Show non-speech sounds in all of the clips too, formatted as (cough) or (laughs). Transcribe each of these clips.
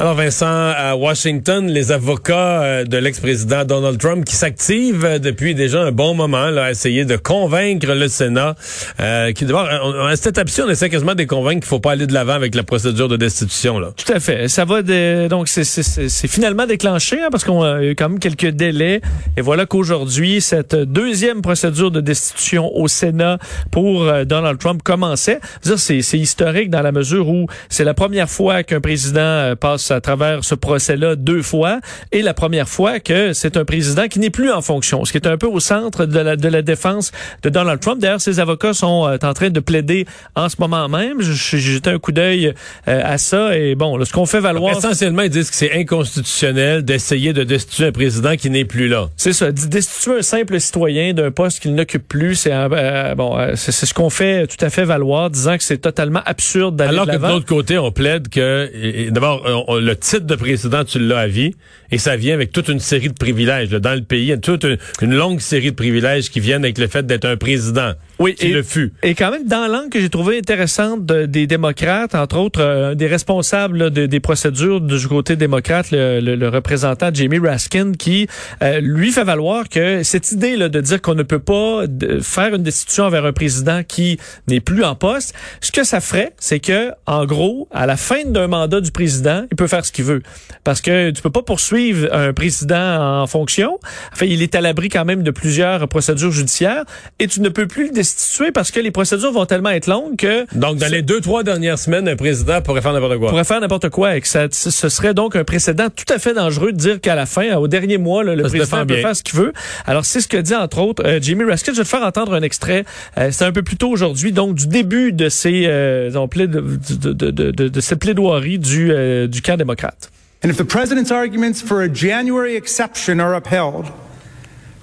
Alors Vincent, à Washington, les avocats euh, de l'ex-président Donald Trump qui s'activent euh, depuis déjà un bon moment là, à essayer de convaincre le Sénat. Euh, qui à cette étape-ci, on essaie quasiment de convaincre qu'il faut pas aller de l'avant avec la procédure de destitution. Là. Tout à fait. Ça va de, donc c'est finalement déclenché hein, parce qu'on a eu quand même quelques délais. Et voilà qu'aujourd'hui, cette deuxième procédure de destitution au Sénat pour Donald Trump commençait. C'est historique dans la mesure où c'est la première fois qu'un président passe à travers ce procès-là deux fois et la première fois que c'est un président qui n'est plus en fonction, ce qui est un peu au centre de la, de la défense de Donald Trump. D'ailleurs, ses avocats sont euh, en train de plaider en ce moment même. J'ai jeté un coup d'œil euh, à ça et bon, ce qu'on fait valoir... essentiellement, ils disent que c'est inconstitutionnel d'essayer de destituer un président qui n'est plus là. C'est ça, destituer un simple citoyen d'un poste qu'il n'occupe plus, c'est euh, bon, c'est ce qu'on fait tout à fait valoir, disant que c'est totalement absurde d'aller Alors que de l'autre côté, on plaide que d'abord le titre de président, tu l'as à vie, et ça vient avec toute une série de privilèges. Dans le pays, il toute une, longue série de privilèges qui viennent avec le fait d'être un président. Oui, et, le fut. Et quand même, dans l'angle que j'ai trouvé intéressante des démocrates, entre autres, euh, des responsables des procédures du côté démocrate, le, représentant Jamie Raskin, qui euh, lui fait valoir que cette idée là, de dire qu'on ne peut pas faire une destitution envers un président qui n'est plus en poste, ce que ça ferait, c'est que, en gros, à la fin d'un mandat du président, il peut faire ce qu'il veut. Parce que tu peux pas poursuivre un président en fonction. Enfin, il est à l'abri quand même de plusieurs procédures judiciaires et tu ne peux plus le destituer parce que les procédures vont tellement être longues que... Donc, dans les deux, trois dernières semaines, un président pourrait faire n'importe quoi. Pourrait faire n'importe quoi et que ça, ce serait donc un précédent tout à fait dangereux de dire qu'à la fin, au dernier mois, le président peut faire ce qu'il veut. Alors, c'est ce que dit, entre autres, euh, Jimmy Raskin. Je vais te faire entendre un extrait. Euh, c'est un peu plus tôt aujourd'hui, donc du début de ces, euh, de, de, de, de, de, ces plaidoiries du, euh, du camp démocrate. And if the president's arguments for a January exception are upheld,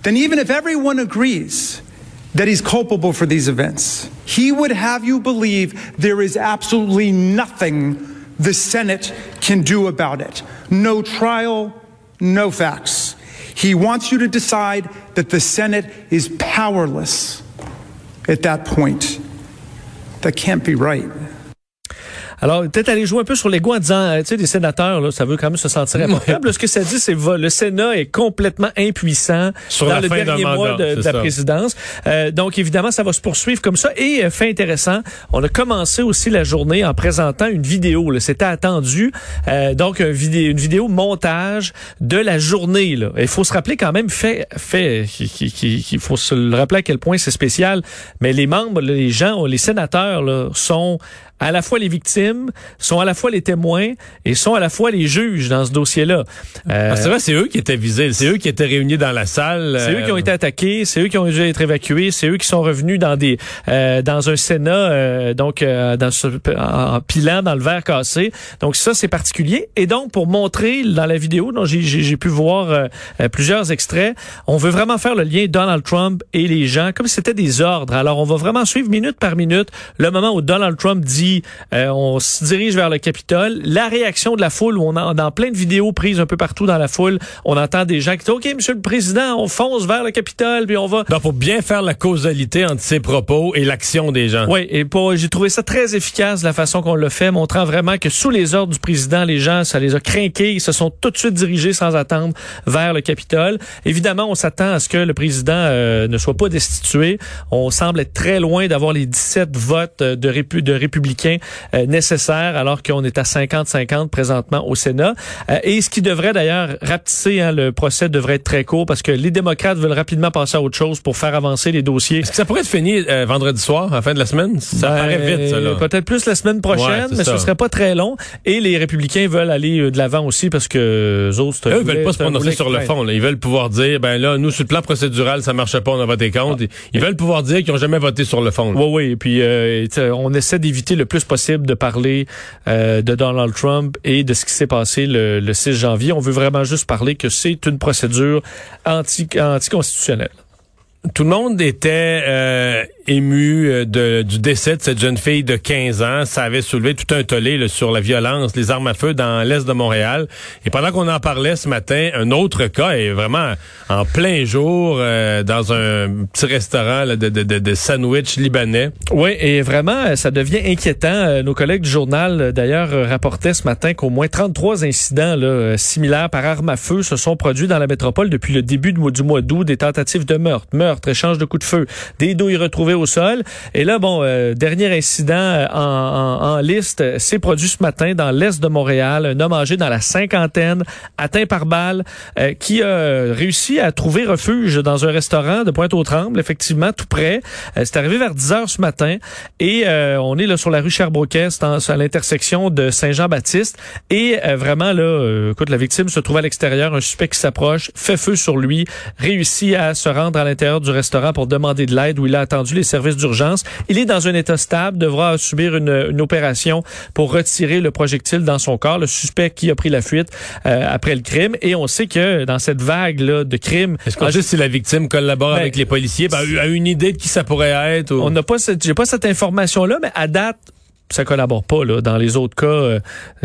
then even if everyone agrees that he's culpable for these events, he would have you believe there is absolutely nothing the Senate can do about it. No trial, no facts. He wants you to decide that the Senate is powerless at that point. That can't be right. Alors, peut-être aller jouer un peu sur l'ego en disant, euh, tu sais, des sénateurs, là, ça veut quand même se sentir (laughs) improbable. Ce que ça dit, c'est le Sénat est complètement impuissant sur dans le dernier mois de, la présidence. Euh, donc, évidemment, ça va se poursuivre comme ça. Et euh, fait intéressant, on a commencé aussi la journée en présentant une vidéo. C'était attendu. donc, un vidéo, une vidéo montage de la journée. Là. Il faut se rappeler quand même, fait, fait, qu'il faut se le rappeler à quel point c'est spécial. Mais les membres, les gens, les sénateurs là, sont à la fois les victimes, sont à la fois les témoins et sont à la fois les juges dans ce dossier-là. Euh, c'est vrai, c'est eux qui étaient visés, c'est eux qui étaient réunis dans la salle. C'est eux qui ont euh, été attaqués, c'est eux qui ont dû être évacués, c'est eux qui sont revenus dans des euh, dans un Sénat euh, donc dans ce, en, pilant dans le verre cassé. Donc ça c'est particulier et donc pour montrer dans la vidéo dont j'ai pu voir plusieurs extraits, on veut vraiment faire le lien Donald Trump et les gens comme si c'était des ordres. Alors on va vraiment suivre minute par minute le moment où Donald Trump dit euh, on se dirige vers le Capitole. La réaction de la foule, on a dans plein de vidéos prises un peu partout dans la foule, on entend des gens qui disent OK, Monsieur le Président, on fonce vers le Capitole, puis on va. Donc pour bien faire la causalité entre ses propos et l'action des gens. Oui, et pour j'ai trouvé ça très efficace la façon qu'on l'a fait, montrant vraiment que sous les ordres du président, les gens, ça les a craqués, ils se sont tout de suite dirigés sans attendre vers le Capitole. Évidemment, on s'attend à ce que le président euh, ne soit pas destitué. On semble être très loin d'avoir les 17 votes de, de républicains euh, nécessaire alors qu'on est à 50-50 présentement au Sénat. Euh, et ce qui devrait d'ailleurs rapetisser, hein, le procès devrait être très court parce que les démocrates veulent rapidement passer à autre chose pour faire avancer les dossiers. Est-ce que ça pourrait être fini euh, vendredi soir, à la fin de la semaine? Ça ben, paraît vite, ça, Peut-être plus la semaine prochaine, mais ce serait pas très long. Et les républicains veulent aller de l'avant aussi parce que eux autres... Eux veulent pas se prononcer sur le fond. Là. Ils veulent pouvoir dire, ben là, nous, sur le plan procédural, ça marche pas, on a voté contre. Ils veulent pouvoir dire qu'ils ont jamais voté sur le fond. Oui, oui. Et puis, on essaie d'éviter le plus possible de parler euh, de Donald Trump et de ce qui s'est passé le, le, 6 janvier. On veut vraiment juste parler que c'est une procédure anti, anticonstitutionnelle. Tout le monde était euh, ému euh, de, du décès de cette jeune fille de 15 ans. Ça avait soulevé tout un tollé là, sur la violence, les armes à feu dans l'est de Montréal. Et pendant qu'on en parlait ce matin, un autre cas est vraiment en plein jour euh, dans un petit restaurant là, de, de, de, de sandwich libanais. Oui, et vraiment, ça devient inquiétant. Nos collègues du journal, d'ailleurs, rapportaient ce matin qu'au moins 33 incidents là, similaires par arme à feu se sont produits dans la métropole depuis le début du mois d'août. Des tentatives de meurtre, échange de coups de feu, des douilles retrouvées au sol. Et là, bon, euh, dernier incident euh, en, en, en liste s'est produit ce matin dans l'est de Montréal. Un homme âgé dans la cinquantaine, atteint par balle, euh, qui a réussi à trouver refuge dans un restaurant de Pointe-aux-Trembles, effectivement, tout près. c'est arrivé vers 10 heures ce matin et on est là sur la rue Sherbrooke-Est, à l'intersection de Saint-Jean-Baptiste. Et vraiment, là, écoute, la victime se trouve à l'extérieur, un suspect qui s'approche, fait feu sur lui, réussit à se rendre à l'intérieur du restaurant pour demander de l'aide où il a attendu les services d'urgence. Il est dans un état stable, devra subir une, une, opération pour retirer le projectile dans son corps. Le suspect qui a pris la fuite euh, après le crime. Et on sait que dans cette vague là, de crimes... Est-ce qu'on sait si la victime collabore ben, avec les policiers? Ben, a une idée de qui ça pourrait être? Ou... On n'a pas cette, j'ai pas cette information-là, mais à date, ça collabore pas là. Dans les autres cas, euh,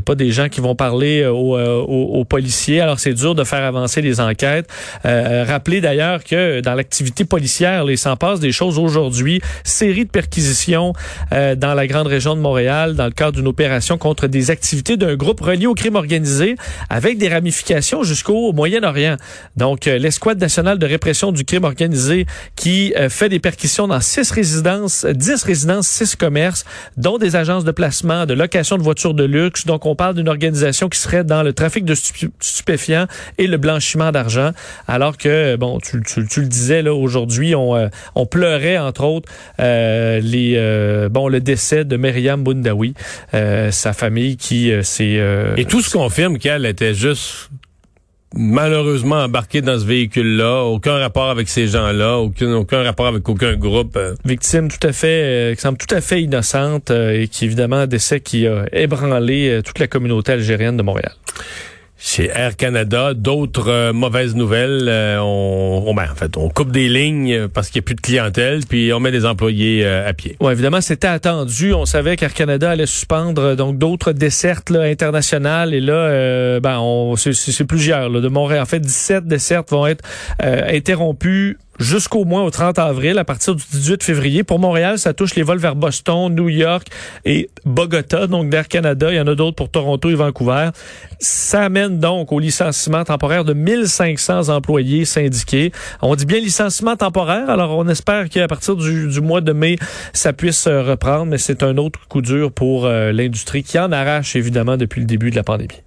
pas des gens qui vont parler euh, euh, aux, aux, policiers. Alors c'est dur de faire avancer les enquêtes. Euh, rappelez d'ailleurs que dans l'activité policière, il s'en passe des choses aujourd'hui. Série de perquisitions dans la grande région de Montréal dans le cadre d'une opération contre des activités d'un groupe relié au crime organisé avec des ramifications jusqu'au Moyen-Orient. Donc l'escouade nationale de répression du crime organisé qui fait des perquisitions dans six résidences, dix résidences, six commerces, dont des agents de placement, de location de voitures de luxe. Donc, on parle d'une organisation qui serait dans le trafic de stupéfiants et le blanchiment d'argent. Alors que, bon, tu, le disais, là, aujourd'hui, on, euh, pleurait, entre autres, euh, les, euh, bon, le décès de Myriam Boundawi, sa famille qui s'est... et tout se confirme qu'elle était juste malheureusement embarqué dans ce véhicule-là, aucun rapport avec ces gens-là, aucun, rapport avec aucun groupe. Euh. Victime tout à fait, euh, qui semble tout à fait innocente euh, et qui évidemment un décès qui a ébranlé toute la communauté algérienne de Montréal. Chez Air Canada, d'autres euh, mauvaises nouvelles. Euh, on, ben, en fait, on coupe des lignes parce qu'il n'y a plus de clientèle, puis on met des employés euh, à pied. Oui, évidemment, c'était attendu. On savait qu'Air Canada allait suspendre donc d'autres dessertes là, internationales. Et là, ben, c'est plusieurs là, de Montréal. En fait, 17 dessertes vont être interrompues jusqu'au moins au 30 avril, à partir du 18 février. Pour Montréal, ça touche les vols vers Boston, New York et Bogota, donc d'Air Canada. Il y en a d'autres pour Toronto et Vancouver. Ça amène donc au licenciement temporaire de 1500 employés syndiqués. On dit bien licenciement temporaire, alors on espère qu'à partir du, mois de mai, ça puisse reprendre, mais c'est un autre coup dur pour euh, l'industrie qui en arrache évidemment depuis le début de la pandémie.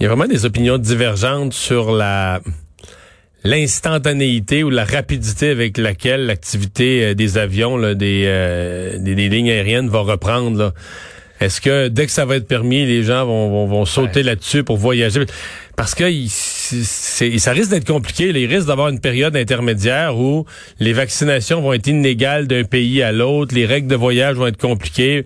Il y a vraiment des opinions divergentes sur la l'instantanéité ou la rapidité avec laquelle l'activité euh, des avions, là, des, euh, des, des, lignes aériennes va reprendre. Là. Est-ce que dès que ça va être permis, les gens vont, vont, vont sauter là-dessus pour voyager? Parce que ça risque d'être compliqué. Il risque d'avoir une période intermédiaire où les vaccinations vont être inégales d'un pays à l'autre, les règles de voyage vont être compliquées.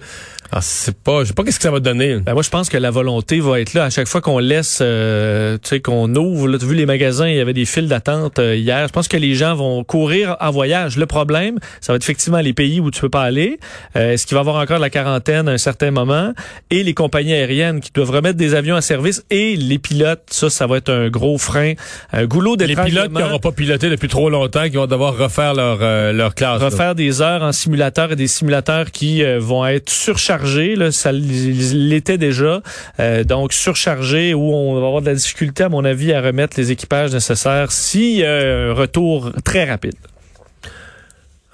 Ah, c'est pas, je sais pas qu'est-ce que ça va donner. Ben moi, je pense que la volonté va être là à chaque fois qu'on laisse, euh, tu sais, qu'on ouvre. Là, tu as vu les magasins, il y avait des files d'attente euh, hier. Je pense que les gens vont courir en voyage. Le problème, ça va être effectivement les pays où tu peux pas aller. Euh, est-ce qu'il va y avoir encore la quarantaine à un certain moment? Et les compagnies aériennes qui doivent remettre des avions en service et les pilotes. Ça, ça va être un gros frein, un goulot Les pilotes qui n'auront pas piloté depuis trop longtemps, qui vont devoir refaire leur leur classe. Refaire des heures en simulateur et des simulateurs qui vont être surchargés là, ça l'était déjà. Euh, donc surchargé où on va avoir de la difficulté, à mon avis, à remettre les équipages nécessaires si un retour très rapide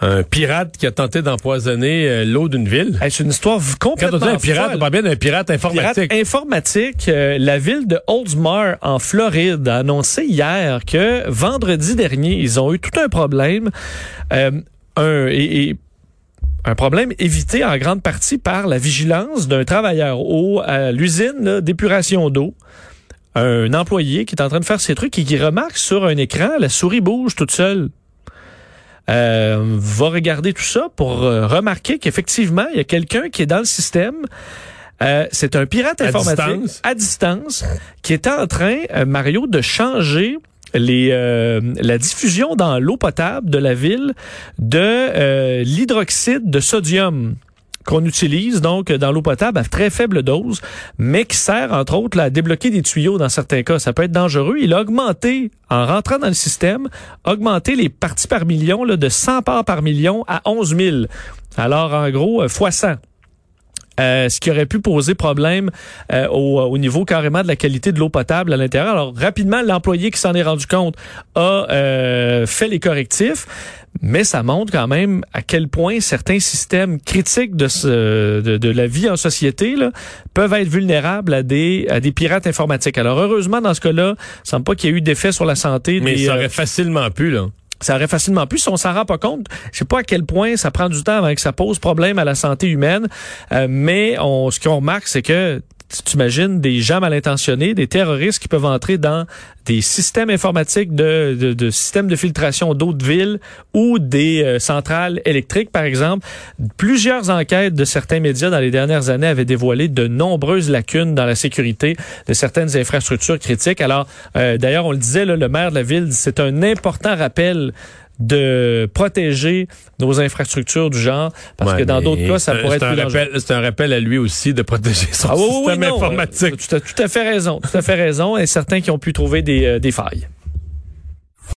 un pirate qui a tenté d'empoisonner euh, l'eau d'une ville. c'est une histoire complètement Quand on dit un pirate, on parle bien d'un pirate informatique. Pirate informatique. Euh, la ville de Oldsmar, en Floride, a annoncé hier que vendredi dernier, ils ont eu tout un problème. un, et un problème évité en grande partie par la vigilance d'un travailleur au, à l'usine d'épuration d'eau. Un employé qui est en train de faire ses trucs et qui remarque sur un écran, la souris bouge toute seule. Euh, va regarder tout ça pour euh, remarquer qu'effectivement, il y a quelqu'un qui est dans le système. Euh, c'est un pirate informatique à distance, qui est en train, Mario, de changer euh, la diffusion dans l'eau potable de la ville de euh, l'hydroxyde de sodium qu'on utilise donc dans l'eau potable à très faible dose, mais qui sert entre autres là, à débloquer des tuyaux dans certains cas. Ça peut être dangereux. Il a augmenté, en rentrant dans le système, augmenté les parties par million là, de 100 parts par million à 11 000. Alors en gros, fois 100. Euh, ce qui aurait pu poser problème euh, au, au, niveau carrément de la qualité de l'eau potable à l'intérieur. Alors rapidement, l'employé qui s'en est rendu compte a euh, fait les correctifs, mais ça montre quand même à quel point certains systèmes critiques de, ce, de, de la vie en société là, peuvent être vulnérables à des, à des pirates informatiques. Alors heureusement, dans ce cas-là, il semble pas qu'il y ait eu d'effet sur la santé. Mais des, ça aurait facilement pu, là ça aurait facilement pu. Si on s'en rend pas compte, je sais pas à quel point ça prend du temps avant que ça pose problème à la santé humaine, euh, mais on, ce qu'on remarque, c'est que tu imagines des gens mal intentionnés, des terroristes qui peuvent entrer dans des systèmes informatiques de, de, de systèmes de filtration d'eau de ville ou des euh, centrales électriques, par exemple. Plusieurs enquêtes de certains médias dans les dernières années avaient dévoilé de nombreuses lacunes dans la sécurité de certaines infrastructures critiques. Alors, euh, d'ailleurs, on le disait, là, le maire de la ville, c'est un important rappel de protéger nos infrastructures du genre, parce ouais, que dans d'autres cas, ça pourrait être plus rappel, C'est un rappel à lui aussi de protéger son ah, oui, système oui, informatique. Tu as tout à fait raison, tout à fait raison, et certains qui ont pu trouver des, euh, des failles.